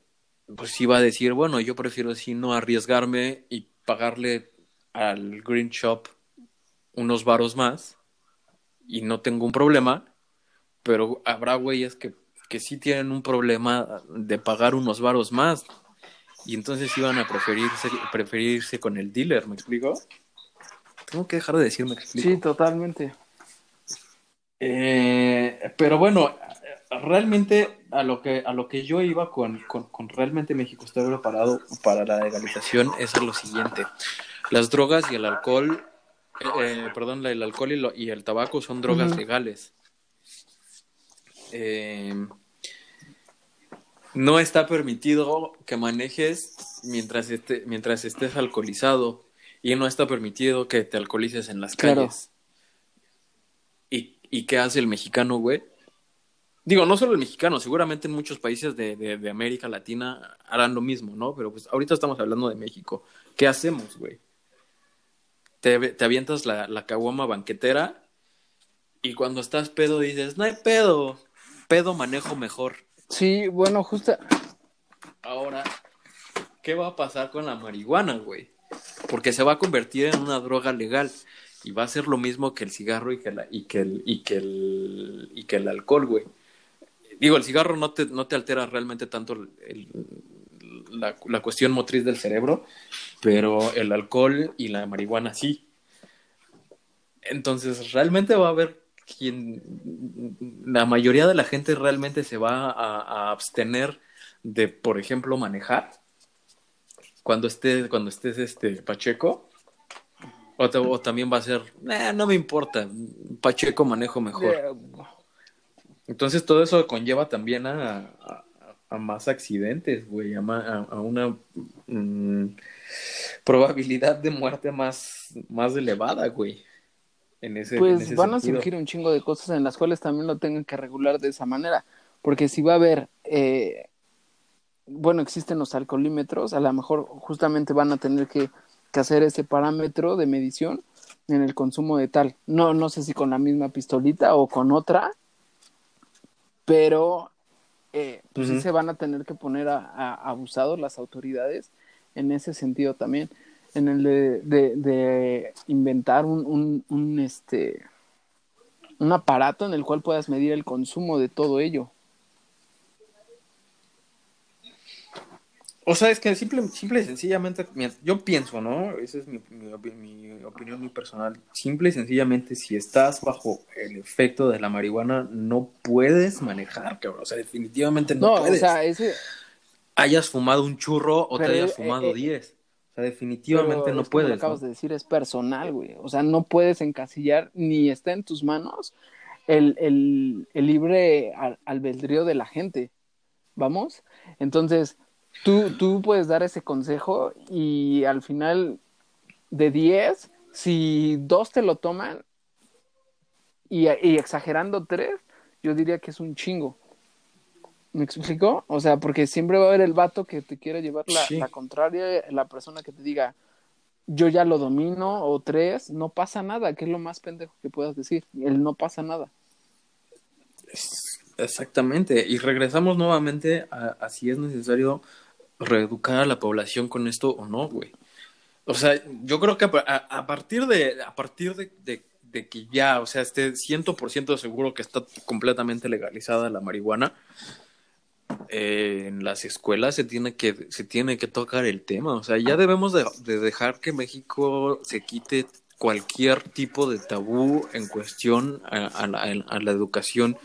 pues va a decir, bueno, yo prefiero sí no arriesgarme y pagarle al green shop unos varos más y no tengo un problema, pero habrá güeyes que, que sí tienen un problema de pagar unos varos más y entonces iban a preferirse, preferirse con el dealer, ¿me explico? Tengo que dejar de decir me explico. Sí, totalmente. Eh, pero bueno, realmente a lo que a lo que yo iba con, con, con realmente México está preparado para la legalización es a lo siguiente. Las drogas y el alcohol, eh, eh, perdón, el alcohol y, lo- y el tabaco son drogas legales. Eh, no está permitido que manejes mientras, esté, mientras estés alcoholizado y no está permitido que te alcoholices en las Claro. calles. ¿Y, ¿Y qué hace el mexicano, güey? Digo, no solo el mexicano, seguramente en muchos países de, de- de América Latina harán lo mismo, ¿no? Pero pues ahorita estamos hablando de México. ¿Qué hacemos, güey? Te, te avientas la, la caguama banquetera y cuando estás pedo dices, no hay pedo, pedo manejo mejor. Sí, bueno, justo. Ahora, ¿qué va a pasar con la marihuana, güey? Porque se va a convertir en una droga legal y va a ser lo mismo que el cigarro y que, la, y que, el, y que, el, y que el alcohol, güey. Digo, el cigarro no te, no te altera realmente tanto la, la cuestión motriz del cerebro, pero el alcohol y la marihuana sí. Entonces, realmente va a haber quien, la mayoría de la gente realmente se va a, abstener de, por ejemplo, manejar cuando estés, cuando estés este Pacheco. O, también va a ser, "Eh, no me importa, Pacheco manejo mejor. Entonces todo eso conlleva también a, a- a más accidentes, güey, a, a- una mm, probabilidad de muerte más, más elevada, güey. En ese, en Pues ese van a surgir un chingo de cosas en las cuales también lo tengan que regular de esa manera. Porque si va a haber, eh, bueno, existen los alcoholímetros, a lo mejor justamente van a tener que, que hacer ese parámetro de medición en el consumo de tal. No, no sé si con la misma pistolita o con otra, pero eh, pues sí se van a tener que poner a, a- abusados las autoridades en ese sentido también, en el de, de, de inventar un, un, un, este un aparato en el cual puedas medir el consumo de todo ello. O sea, es que simple, simple y sencillamente, yo pienso, ¿no? Esa es mi, mi, opinión muy personal. Simple y sencillamente, si estás bajo el efecto de la marihuana, no puedes manejar, cabrón. O sea, definitivamente no, puedes. No, o sea, ese... Hayas fumado un churro o te hayas fumado 10. Eh, o sea, definitivamente no puedes. Lo que acabas de decir es personal, güey. O sea, no puedes encasillar ni está en tus manos el, el, el libre albedrío de la gente. ¿Vamos? Entonces, tú, tú puedes dar ese consejo y al final de 10, si dos te lo toman y, exagerando tres, yo diría que es un chingo. ¿Me explico? O sea, porque siempre va a haber el vato que te quiere llevar la, la contraria, la persona que te diga, yo ya lo domino, o tres, no pasa nada, que es lo más pendejo que puedas decir, el no pasa nada. Exactamente, y regresamos nuevamente a, si es necesario reeducar a la población con esto o no, güey. O sea, yo creo que a, partir de a partir de, que ya, o sea, esté 100% seguro que está completamente legalizada la marihuana, eh, en las escuelas se tiene que se tiene que tocar el tema, o sea, ya debemos de, dejar que México se quite cualquier tipo de tabú en cuestión a la educación,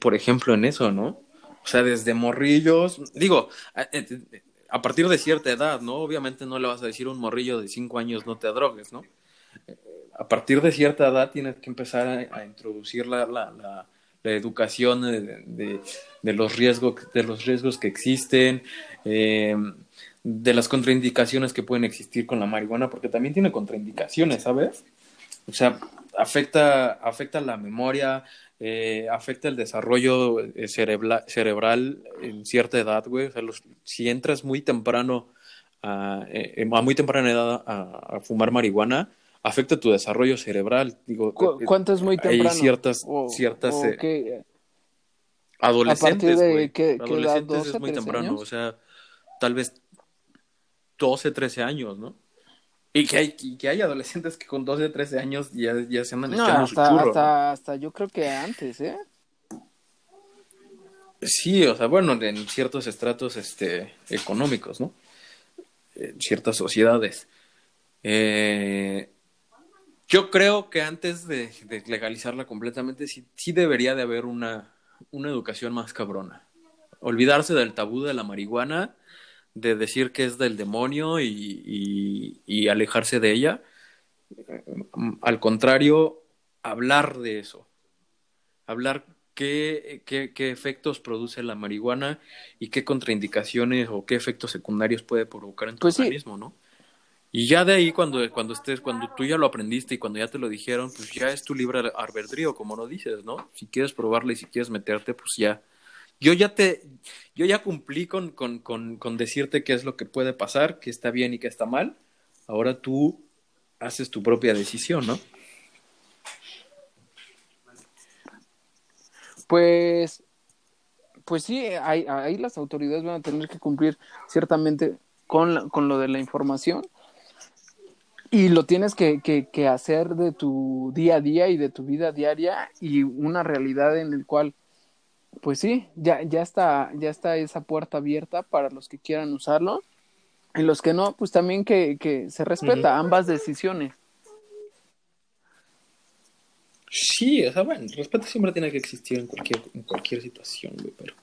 por ejemplo, en eso, ¿no? O sea, desde morrillos, digo, eh, a, partir de cierta edad, ¿no? Obviamente no le vas a decir a un morrillo de cinco años no te adrogues, ¿no? A partir de cierta edad tienes que empezar a, introducir la, la, la, educación de, de, los riesgos, de los riesgos que existen, eh, de las contraindicaciones que pueden existir con la marihuana, porque también tiene contraindicaciones, ¿sabes? O sea, afecta, afecta la memoria, eh, afecta el desarrollo eh, cerebral en cierta edad, güey. O sea, si entras muy temprano, a, eh, a muy temprana edad a, fumar marihuana, afecta tu desarrollo cerebral. Digo, ¿Cuánto es muy temprano? Hay ciertas, ciertas adolescentes, güey. adolescentes es muy temprano, o sea, tal vez 12, 13 años, ¿no? Y que hay, que hay adolescentes que con 12, 13 años ya, ya se andan echando hasta, su churro. Hasta, hasta yo creo que antes, ¿eh? Sí, o sea, bueno, en ciertos estratos este, económicos, ¿no? En ciertas sociedades. Eh, yo creo que antes de, de, legalizarla completamente, sí, sí debería de haber una, una educación más cabrona. Olvidarse del tabú de la marihuana de decir que es del demonio y, alejarse de ella. Al contrario, hablar de eso. Hablar qué, qué, efectos produce la marihuana y qué contraindicaciones o qué efectos secundarios puede provocar en tu pues organismo, ¿no? Y ya de ahí, cuando, cuando estés, cuando tú ya lo aprendiste y cuando ya te lo dijeron, pues ya es tu libre albedrío, como lo dices, ¿no? Si quieres probarle y si quieres meterte, pues ya, yo ya te, yo ya cumplí con, con, con, con decirte qué es lo que puede pasar, qué está bien y qué está mal. Ahora tú haces tu propia decisión, ¿no? Pues, pues sí, ahí, las autoridades van a tener que cumplir ciertamente con, con lo de la información y lo tienes que, que, que, hacer de tu día a día y de tu vida diaria y una realidad en el cual pues sí, ya, ya está, ya está esa puerta abierta para los que quieran usarlo. Y los que no, pues también que, que se respeta ambas decisiones. Sí, o sea, bueno, el respeto siempre tiene que existir en cualquier, en cualquier situación, güey, pero...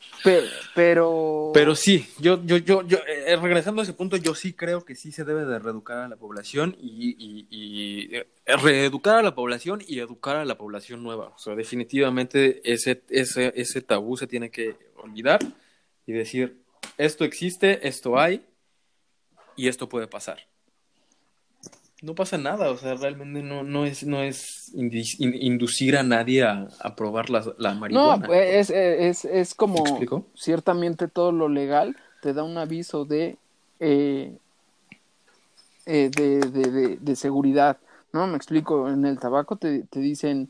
pero... pero... sí, yo, yo, yo, yo eh, regresando a ese punto, yo sí creo que sí se debe de reeducar a la población y, y, y eh, reeducar a la población y educar a la población nueva. O sea, definitivamente ese, ese, ese tabú se tiene que olvidar y decir, esto existe, esto hay y esto puede pasar no pasa nada, o sea, realmente no, no es, no es inducir a nadie a, probar la, la, marihuana. No, pues, es, es, es como ciertamente todo lo legal te da un aviso de, eh, eh, de, de, de, seguridad, ¿no? Me explico, en el tabaco te, te dicen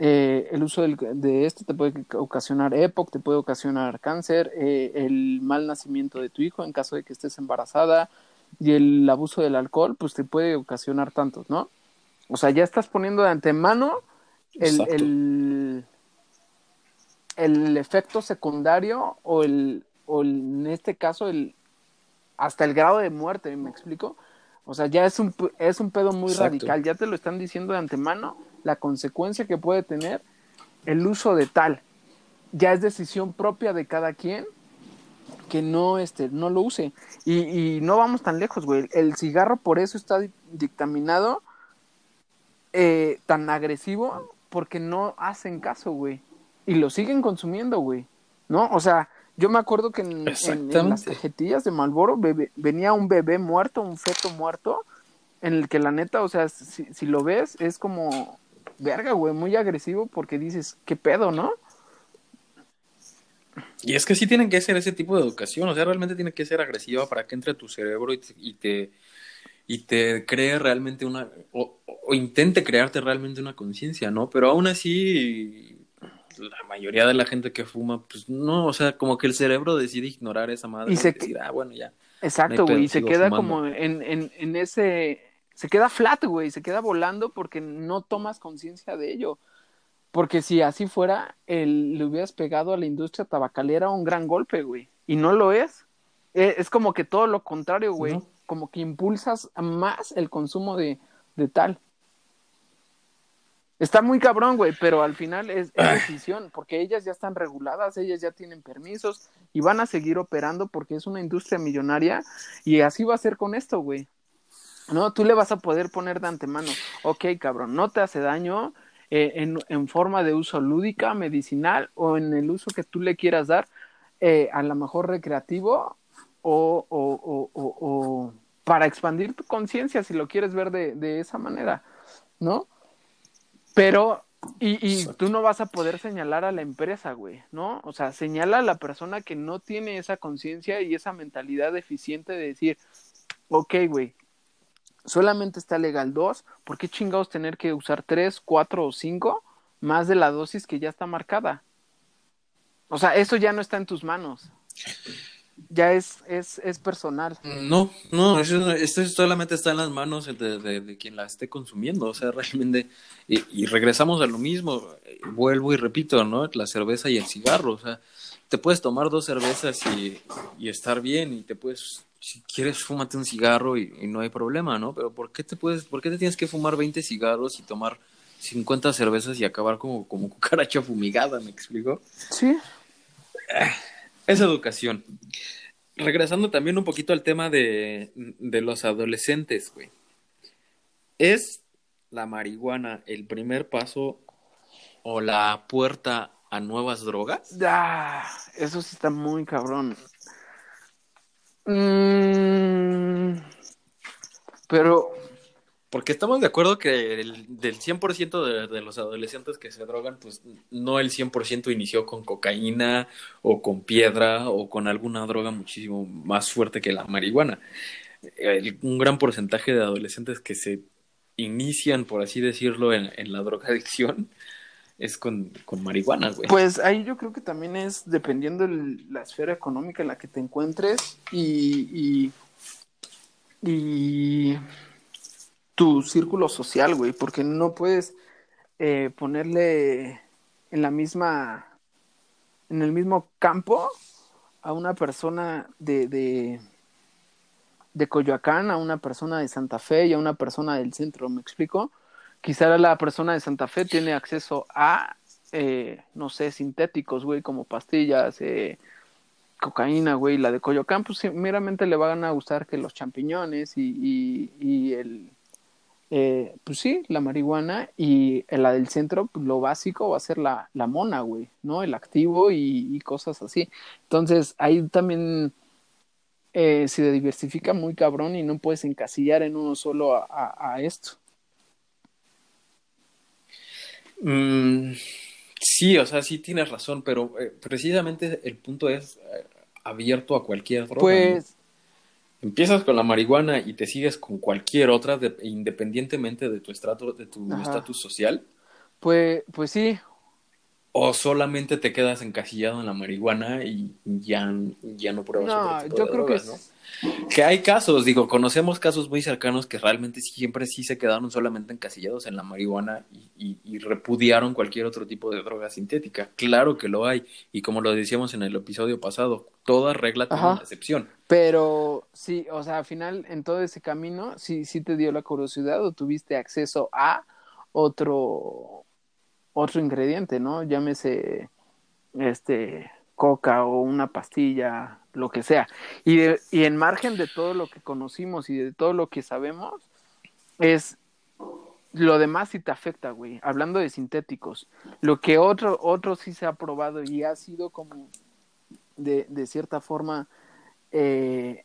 eh, el uso del, de esto te puede ocasionar EPOC, te puede ocasionar cáncer, el mal nacimiento de tu hijo en caso de que estés embarazada, y el abuso del alcohol, pues te puede ocasionar tantos, ¿no? O sea, ya estás poniendo de antemano el, el, el, efecto secundario o, el, o en este caso el, hasta el grado de muerte, ¿me explico? O sea, ya es un, es un pedo muy radical, ya te lo están diciendo de antemano, la consecuencia que puede tener el uso de tal. Ya es decisión propia de cada quien que no, este, no lo use. Y, y no vamos tan lejos, güey. El cigarro por eso está dictaminado eh, tan agresivo porque no hacen caso, güey. Y lo siguen consumiendo, güey. ¿No? O sea, yo me acuerdo que en, las cajetillas de Malboro venía un bebé muerto, un feto muerto, en el que la neta, o sea, si, si lo ves, es como, verga, güey, muy agresivo porque dices, ¿qué pedo, no? Y es que sí tienen que ser ese tipo de educación, o sea, realmente tiene que ser agresiva para que entre a tu cerebro y te, y te, cree realmente una, o, intente crearte realmente una conciencia, ¿no? Pero aún así, la mayoría de la gente que fuma, pues no, o sea, como que el cerebro decide ignorar esa madre y, se decir, ah, bueno, ya. Exacto, güey, y se queda como en, en, en ese, se queda flat, güey, se queda volando porque no tomas conciencia de ello. Porque si así fuera, el, le hubieras pegado a la industria tabacalera un gran golpe, güey. Y no lo es. E, es, como que todo lo contrario, güey. Como que impulsas más el consumo de, de tal. Está muy cabrón, güey, pero al final es, es, decisión, porque ellas ya están reguladas, ellas ya tienen permisos y van a seguir operando porque es una industria millonaria y así va a ser con esto, güey. No, tú le vas a poder poner de antemano, ok, cabrón, no te hace daño, eh, en, en, forma de uso lúdica, medicinal o en el uso que tú le quieras dar, eh, a lo mejor recreativo o, o, o, o para expandir tu conciencia, si lo quieres ver de, de esa manera, ¿no? Pero y, y, tú no vas a poder señalar a la empresa, güey, ¿no? O sea, señala a la persona que no tiene esa conciencia y esa mentalidad eficiente de decir, ok, güey, solamente está legal dos, ¿por qué chingados tener que usar tres, cuatro o cinco más de la dosis que ya está marcada? O sea, eso ya no está en tus manos. Ya es, es, es personal. No, no, eso, esto solamente está en las manos de, de, quien la esté consumiendo. O sea, realmente. Y, y, regresamos a lo mismo. Vuelvo y repito, ¿no? La cerveza y el cigarro. O sea, te puedes tomar dos cervezas y, y estar bien y te puedes si quieres, fúmate un cigarro y, no hay problema, ¿no? Pero ¿por qué te puedes, por qué te tienes que fumar 20 cigarros y tomar 50 cervezas y acabar como, como cucaracha fumigada, ¿me explico? Sí. Es educación. Regresando también un poquito al tema de, de los adolescentes, güey. ¿Es la marihuana el primer paso o la puerta a nuevas drogas? Ah, eso sí está muy cabrón. Mm, pero... Porque estamos de acuerdo que el, del 100% de, de los adolescentes que se drogan, pues no el 100% inició con cocaína o con piedra o con alguna droga muchísimo más fuerte que la marihuana. Un gran porcentaje de adolescentes que se inician, por así decirlo, en, en la drogadicción, es con, con marihuana, güey. Pues ahí yo creo que también es dependiendo de la esfera económica en la que te encuentres y, y, y tu círculo social, güey, porque no puedes eh, ponerle en la misma, en el mismo campo a una persona de, de, de Coyoacán, a una persona de Santa Fe y a una persona del centro, ¿me explico? Quizá la persona de Santa Fe tiene acceso a, eh, no sé, sintéticos, güey, como pastillas, eh, cocaína, güey, la de Coyoacán, pues meramente le van a gustar que los champiñones y, y, y el, eh, pues sí, la marihuana y la del centro, pues lo básico va a ser la, la mona, güey, ¿no? El activo y, cosas así. Entonces, ahí también eh, se diversifica muy cabrón y no puedes encasillar en uno solo a esto. Mm, sí, o sea, sí tienes razón, pero eh, precisamente el punto es eh, abierto a cualquier droga. Pues. Empiezas con la marihuana y te sigues con cualquier otra, de, independientemente de tu estrato, de tu estatus social. Pues, pues sí. O solamente te quedas encasillado en la marihuana y ya, ya no pruebas No, otro tipo yo de creo drogas, que Que hay casos, digo, conocemos casos muy cercanos que realmente siempre sí se quedaron solamente encasillados en la marihuana y, y- y repudiaron cualquier otro tipo de droga sintética. Claro que lo hay, y como lo decíamos en el episodio pasado, toda regla tiene Ajá. una excepción. Pero sí, o sea, al final en todo ese camino, sí, sí te dio la curiosidad o tuviste acceso a otro, otro ingrediente, ¿no? Llámese, este, coca o una pastilla, lo que sea. Y, de- y en margen de todo lo que conocimos y de todo lo que sabemos, es lo demás sí te afecta, güey. Hablando de sintéticos, lo que otro, otro sí se ha probado y ha sido como de, de cierta forma eh,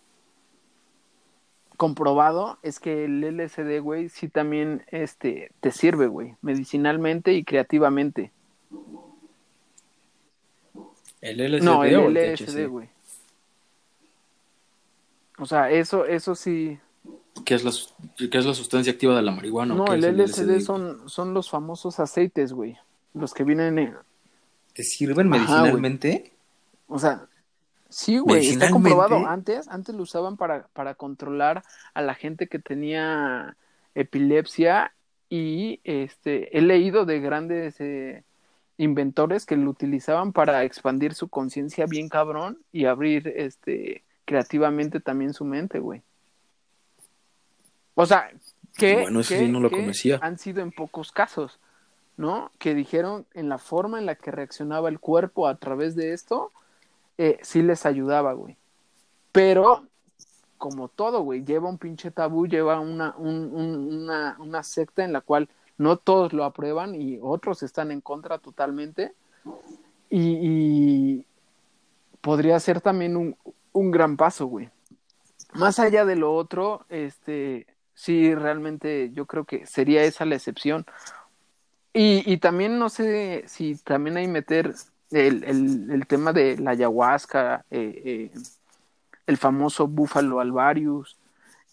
comprobado es que el LSD, güey, sí también este, te sirve, güey, medicinalmente y creativamente. ¿El LSD no, el o el LSD, güey. O sea, eso, eso sí. ¿Qué es, la, sus- qué es la sustancia activa de la marihuana? No, ¿Qué el LSD son, son los famosos aceites, güey. Los que vienen en... ¿Te sirven Ajá, medicinalmente? O sea, sí, güey, está comprobado. Antes, antes lo usaban para, para controlar a la gente que tenía epilepsia y este he leído de grandes eh, inventores que lo utilizaban para expandir su conciencia bien cabrón y abrir este creativamente también su mente, güey. O sea, que, Bueno, eso que- sí no lo que conocía. han sido en pocos casos, ¿no? Que dijeron en la forma en la que reaccionaba el cuerpo a través de esto, eh, sí les ayudaba, güey. Pero, como todo, güey, lleva un pinche tabú, lleva una, un- un- una, una secta en la cual no todos lo aprueban y otros están en contra totalmente. Y, y podría ser también un, un gran paso, güey. Más allá de lo otro, este, sí, realmente yo creo que sería esa la excepción. Y, y también no sé si también hay meter el, el, el tema de la ayahuasca, eh, eh, el famoso búfalo alvarius,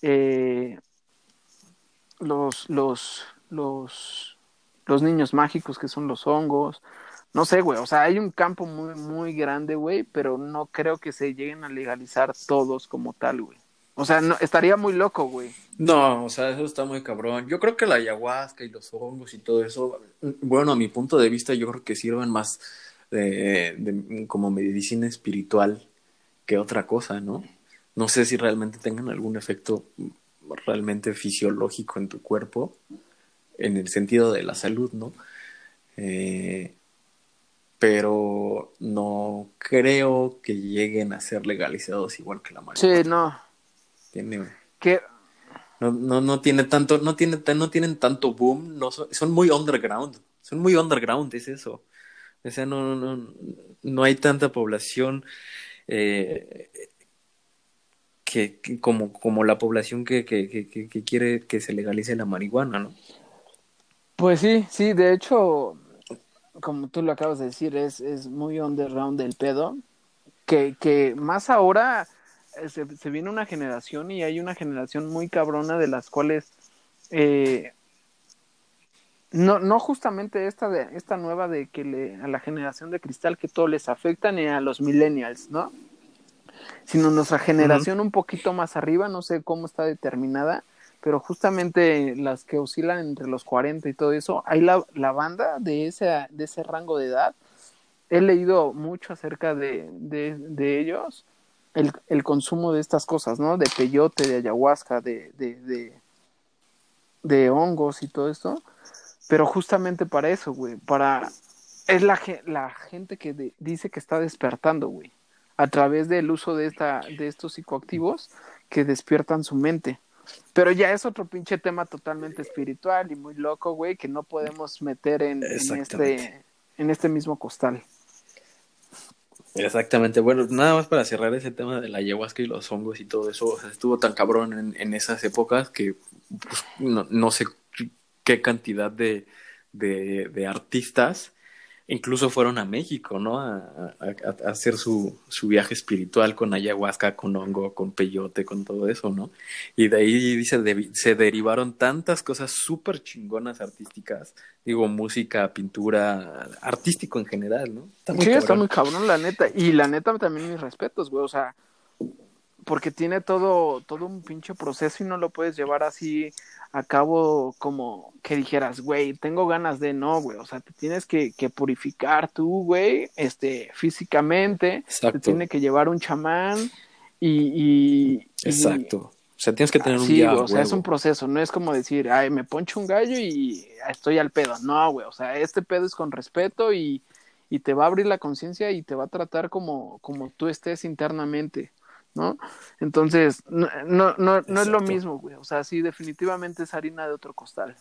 eh, los, los, los, los niños mágicos que son los hongos. No sé, güey, o sea, hay un campo muy, muy grande, güey, pero no creo que se lleguen a legalizar todos como tal, güey. O sea, no, estaría muy loco, güey. No, o sea, eso está muy cabrón. Yo creo que la ayahuasca y los hongos y todo eso, bueno, a mi punto de vista, yo creo que sirven más de, de- como medicina espiritual que otra cosa, ¿no? No sé si realmente tengan algún efecto realmente fisiológico en tu cuerpo, en el sentido de la salud, ¿no? Eh, pero no creo que lleguen a ser legalizados igual que la marihuana. Sí, no. Tiene- Que, no, no, no tiene tanto, no tiene, no tienen tanto boom, no son, son muy underground, son muy underground, es eso. O sea, no, no, no, hay tanta población eh, que, como, como la población que, que, que, que- que quiere que se legalice la marihuana, ¿no? Pues sí, sí, de hecho, como tú lo acabas de decir, es, es muy underground del pedo. Que, que más ahora eh, se, se viene una generación y hay una generación muy cabrona de las cuales eh, no, no justamente esta de, esta nueva de que le, a la generación de cristal que todo les afecta ni a los millennials, ¿no? Sino nuestra generación un poquito más arriba, no sé cómo está determinada, pero justamente las que oscilan entre los 40 y todo eso, hay la, la banda de ese, de ese rango de edad. He leído mucho acerca de, de, de ellos, el, el consumo de estas cosas, ¿no? De peyote, de ayahuasca, de, de, de, de hongos y todo esto. Pero justamente para eso, güey, para... Es la, la gente que de- dice que está despertando, güey, a través del uso de, esta, de estos psicoactivos que despiertan su mente. Pero ya es otro pinche tema totalmente espiritual y muy loco, güey, que no podemos meter en, este, en este mismo costal. Exactamente, bueno, nada más para cerrar ese tema de la ayahuasca y los hongos y todo eso, o sea, estuvo tan cabrón en, en esas épocas que pues, no, no sé qué cantidad de, de, de artistas incluso fueron a México, ¿no? A, hacer su, su, viaje espiritual con ayahuasca, con hongo, con peyote, con todo eso, ¿no? Y de ahí dice, se derivaron tantas cosas súper chingonas artísticas, digo, música, pintura, artístico en general, ¿no? Está sí, está muy cabrón, la neta. Y la neta también mis respetos, güey, o sea, porque tiene todo, todo un pinche proceso y no lo puedes llevar así a cabo como que dijeras, güey, tengo ganas de no, güey, o sea, te tienes que, que purificar tú, güey, este, físicamente, te tiene que llevar un chamán y... y Exacto. o sea, tienes que tener un sí, o sea, es un proceso, no es como decir, ay, me poncho un gallo y estoy al pedo. No, güey, o sea, este pedo es con respeto y, y te va a abrir la conciencia y te va a tratar como, como tú estés internamente. ¿No? Entonces, no, no, no, no es lo mismo, güey. O sea, sí, definitivamente es harina de otro costal.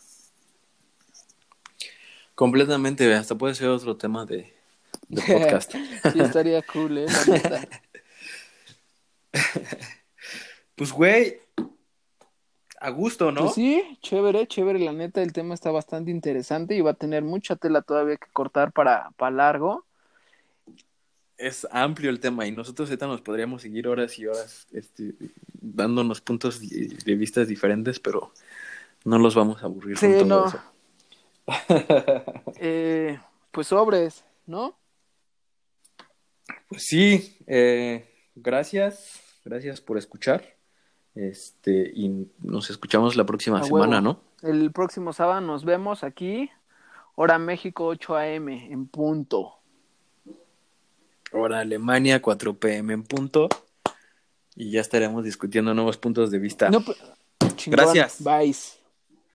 Completamente, hasta puede ser otro tema de, podcast. sí, estaría cool, ¿eh? pues, güey, a gusto, ¿no? Pues sí, chévere, chévere. La neta, el tema está bastante interesante y va a tener mucha tela todavía que cortar para, para largo es amplio el tema y nosotros ahorita nos podríamos seguir horas y horas este, dándonos puntos de vista diferentes, pero no los vamos a aburrir con todo no. eso. eh, pues sobres, ¿no? Pues sí, eh, gracias, gracias por escuchar. Este, y nos escuchamos la próxima semana, ¿no? El próximo sábado nos vemos aquí, hora México 8 a.m. en punto. Ahora Alemania, 4 pm en punto. Y ya estaremos discutiendo nuevos puntos de vista. Gracias. Bye.